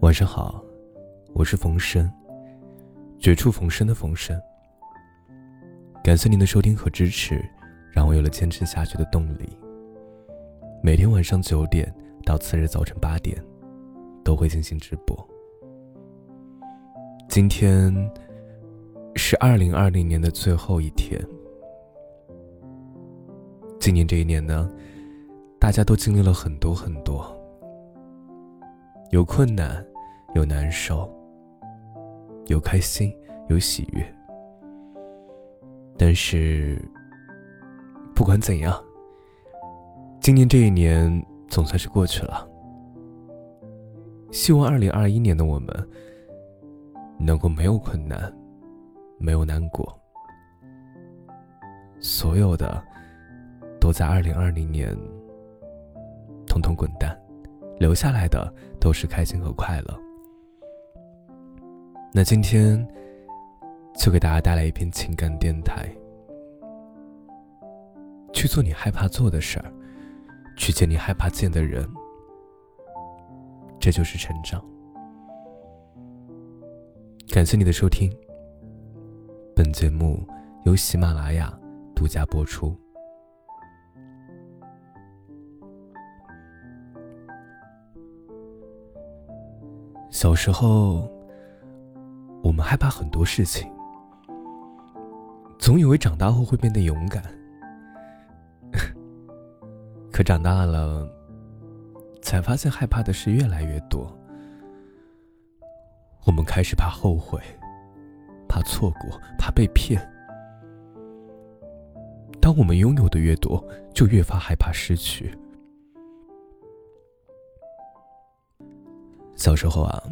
晚上好，我是冯生，绝处逢生的冯生。感谢您的收听和支持，让我有了坚持下去的动力。每天晚上九点到次日早晨八点，都会进行直播。今天是二零二零年的最后一天。今年这一年呢，大家都经历了很多很多，有困难。有难受，有开心，有喜悦。但是，不管怎样，今年这一年总算是过去了。希望二零二一年的我们能够没有困难，没有难过，所有的都在二零二零年统统滚蛋，留下来的都是开心和快乐。那今天，就给大家带来一篇情感电台。去做你害怕做的事儿，去见你害怕见的人，这就是成长。感谢你的收听。本节目由喜马拉雅独家播出。小时候。我们害怕很多事情，总以为长大后会变得勇敢，可长大了，才发现害怕的事越来越多。我们开始怕后悔，怕错过，怕被骗。当我们拥有的越多，就越发害怕失去。小时候啊。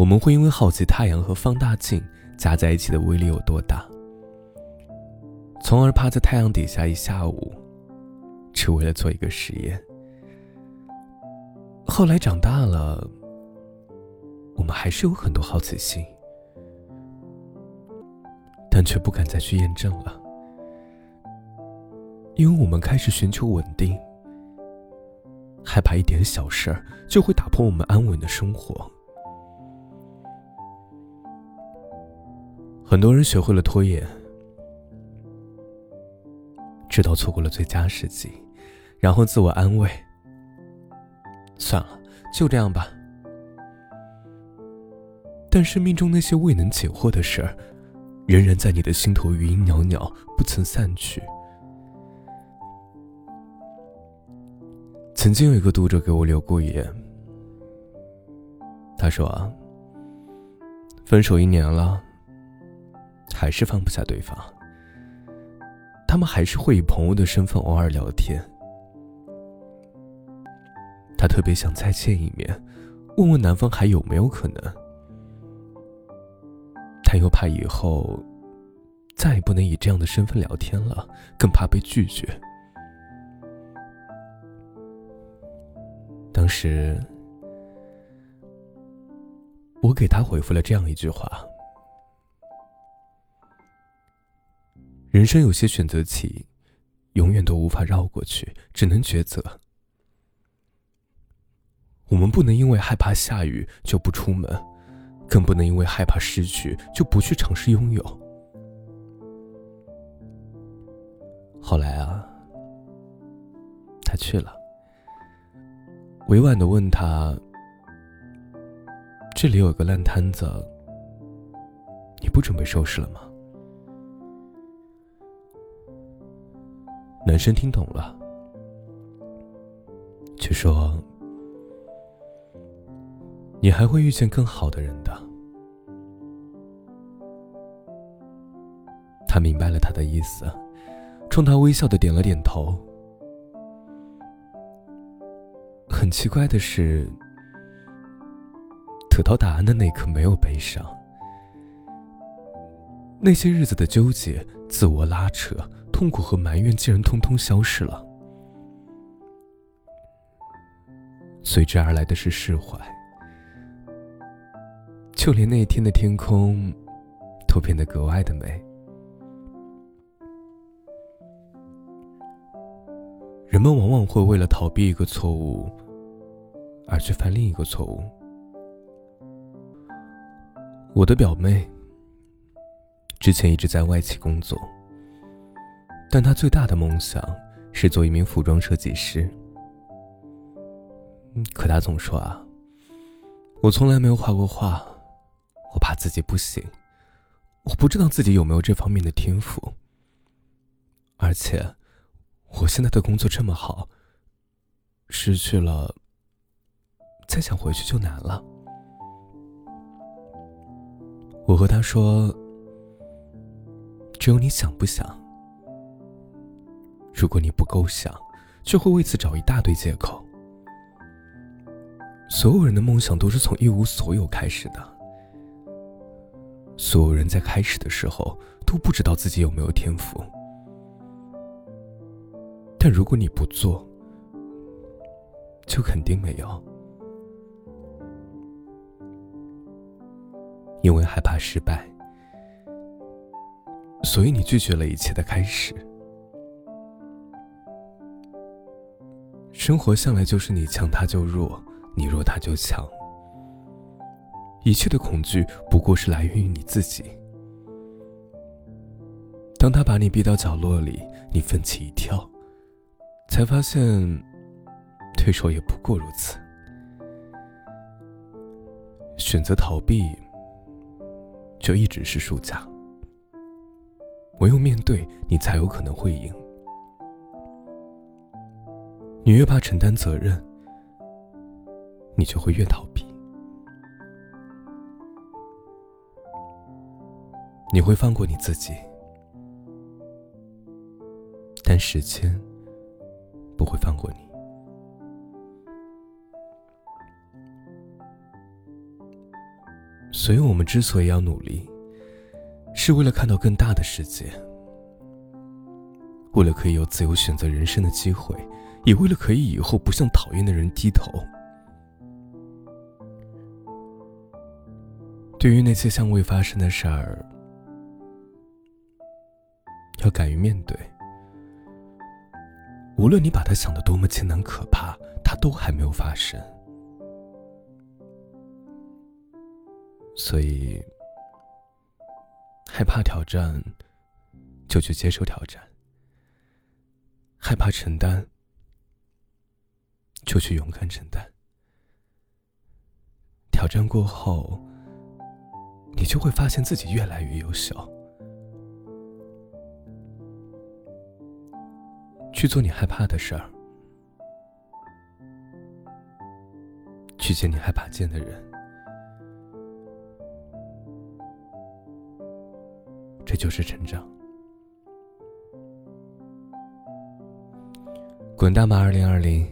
我们会因为好奇太阳和放大镜加在一起的威力有多大，从而趴在太阳底下一下午，只为了做一个实验。后来长大了，我们还是有很多好奇心，但却不敢再去验证了，因为我们开始寻求稳定，害怕一点小事儿就会打破我们安稳的生活。很多人学会了拖延，直到错过了最佳时机，然后自我安慰：“算了，就这样吧。”但生命中那些未能解惑的事儿，仍然在你的心头余音袅袅，不曾散去。曾经有一个读者给我留过言，他说：“啊，分手一年了。”还是放不下对方，他们还是会以朋友的身份偶尔聊天。他特别想再见一面，问问男方还有没有可能，他又怕以后再也不能以这样的身份聊天了，更怕被拒绝。当时，我给他回复了这样一句话。人生有些选择题，永远都无法绕过去，只能抉择。我们不能因为害怕下雨就不出门，更不能因为害怕失去就不去尝试拥有。后来啊，他去了，委婉的问他：“这里有个烂摊子，你不准备收拾了吗？”男生听懂了，却说：“你还会遇见更好的人的。”他明白了他的意思，冲他微笑的点了点头。很奇怪的是，得到答案的那刻没有悲伤，那些日子的纠结、自我拉扯。痛苦和埋怨竟然通通消失了，随之而来的是释怀，就连那一天的天空，都变得格外的美。人们往往会为了逃避一个错误，而去犯另一个错误，我的表妹之前一直在外企工作，但他最大的梦想是做一名服装设计师。可他总说啊，我从来没有画过画，我怕自己不行，我不知道自己有没有这方面的天赋。而且，我现在的工作这么好，失去了，再想回去就难了。我和他说：“只有你想不想？如果你不够想，就会为此找一大堆借口。所有人的梦想都是从一无所有开始的，所有人在开始的时候都不知道自己有没有天赋。但如果你不做，就肯定没有。”因为害怕失败，所以你拒绝了一切的开始。生活向来就是你强他就弱，你弱他就强。一切的恐惧不过是来源于你自己。当他把你逼到角落里，你奋起一跳，才发现，对手也不过如此。选择逃避。就一直是输家。唯有面对你，才有可能会赢。你越怕承担责任，你就会越逃避。你会放过你自己，但时间不会放过你。所以，我们之所以要努力，是为了看到更大的世界，为了可以有自由选择人生的机会，也为了可以以后不向讨厌的人低头。对于那些尚未发生的事儿，要敢于面对。无论你把它想的多么艰难可怕，它都还没有发生。所以，害怕挑战，就去接受挑战；害怕承担，就去勇敢承担。挑战过后，你就会发现自己越来越优秀。去做你害怕的事儿，去见你害怕见的人。这就是成长。滚蛋吧二零二零。